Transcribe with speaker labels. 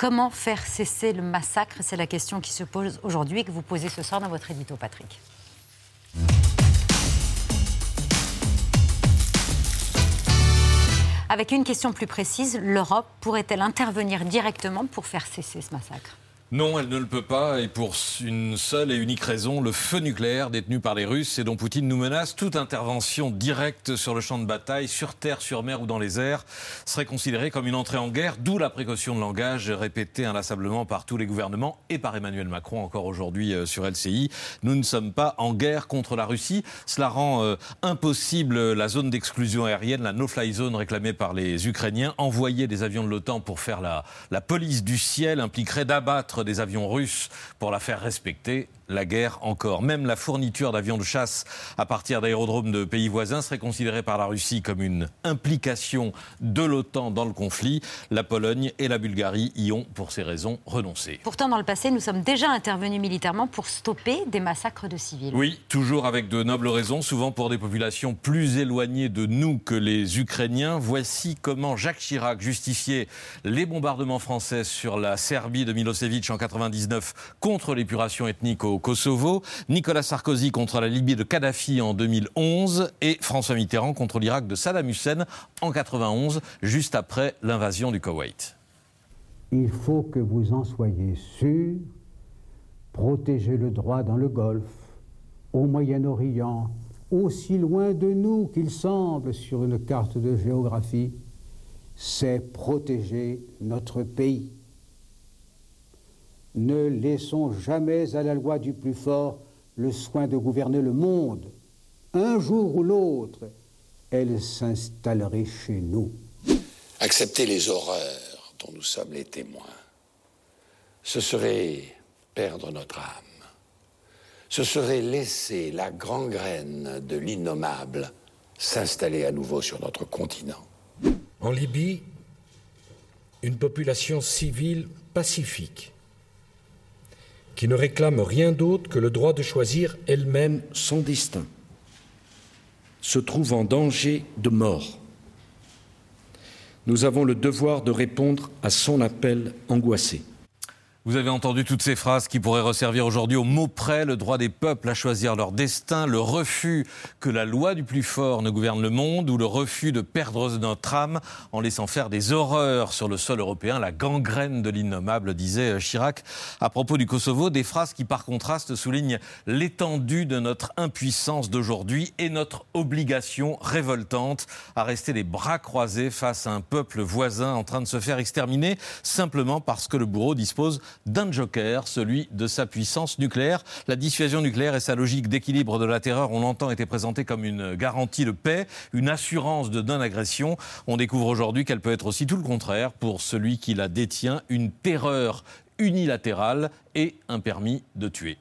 Speaker 1: Comment faire cesser le massacre? C'est la question qui se pose aujourd'hui et que vous posez ce soir dans votre édito, Patrick. Avec une question plus précise, l'Europe pourrait-elle intervenir directement pour faire cesser ce massacre?
Speaker 2: Non, elle ne le peut pas, et pour une seule et unique raison, le feu nucléaire détenu par les Russes et dont Poutine nous menace, toute intervention directe sur le champ de bataille, sur terre, sur mer ou dans les airs, serait considérée comme une entrée en guerre, d'où la précaution de langage répétée inlassablement par tous les gouvernements et par Emmanuel Macron encore aujourd'hui euh, sur LCI. Nous ne sommes pas en guerre contre la Russie. Cela rend euh, impossible la zone d'exclusion aérienne, la no-fly zone réclamée par les Ukrainiens. Envoyer des avions de l'OTAN pour faire la police du ciel impliquerait d'abattre des avions russes pour la faire respecter la guerre encore. Même la fourniture d'avions de chasse à partir d'aérodromes de pays voisins serait considérée par la Russie comme une implication de l'OTAN dans le conflit. La Pologne et la Bulgarie y ont, pour ces raisons, renoncé.
Speaker 1: Pourtant, dans le passé, nous sommes déjà intervenus militairement pour stopper des massacres de civils.
Speaker 2: Oui, toujours avec de nobles raisons, souvent pour des populations plus éloignées de nous que les Ukrainiens. Voici comment Jacques Chirac justifiait les bombardements français sur la Serbie de Milosevic en 99 contre l'épuration ethnique au Kosovo, Nicolas Sarkozy contre la Libye de Kadhafi en 2011 et François Mitterrand contre l'Irak de Saddam Hussein en 91, juste après l'invasion du Koweït.
Speaker 3: Il faut que vous en soyez sûr, protéger le droit dans le Golfe, au Moyen-Orient, aussi loin de nous qu'il semble sur une carte de géographie, c'est protéger notre pays. Ne laissons jamais à la loi du plus fort le soin de gouverner le monde. Un jour ou l'autre, elle s'installerait chez nous.
Speaker 4: Accepter les horreurs dont nous sommes les témoins, ce serait perdre notre âme. Ce serait laisser la gangrène de l'innommable s'installer à nouveau sur notre continent.
Speaker 5: En Libye, une population civile pacifique qui ne réclame rien d'autre que le droit de choisir elle-même son destin, se trouve en danger de mort. Nous avons le devoir de répondre à son appel angoissé.
Speaker 2: Vous avez entendu toutes ces phrases qui pourraient resservir aujourd'hui au mot près le droit des peuples à choisir leur destin, le refus que la loi du plus fort ne gouverne le monde ou le refus de perdre notre âme en laissant faire des horreurs sur le sol européen, la gangrène de l'innommable, disait Chirac. À propos du Kosovo, des phrases qui par contraste soulignent l'étendue de notre impuissance d'aujourd'hui et notre obligation révoltante à rester les bras croisés face à un peuple voisin en train de se faire exterminer simplement parce que le bourreau dispose d'un joker, celui de sa puissance nucléaire. La dissuasion nucléaire et sa logique d'équilibre de la terreur, on l'entend, été présentée comme une garantie de paix, une assurance de non-agression. On découvre aujourd'hui qu'elle peut être aussi tout le contraire pour celui qui la détient, une terreur unilatérale et un permis de tuer.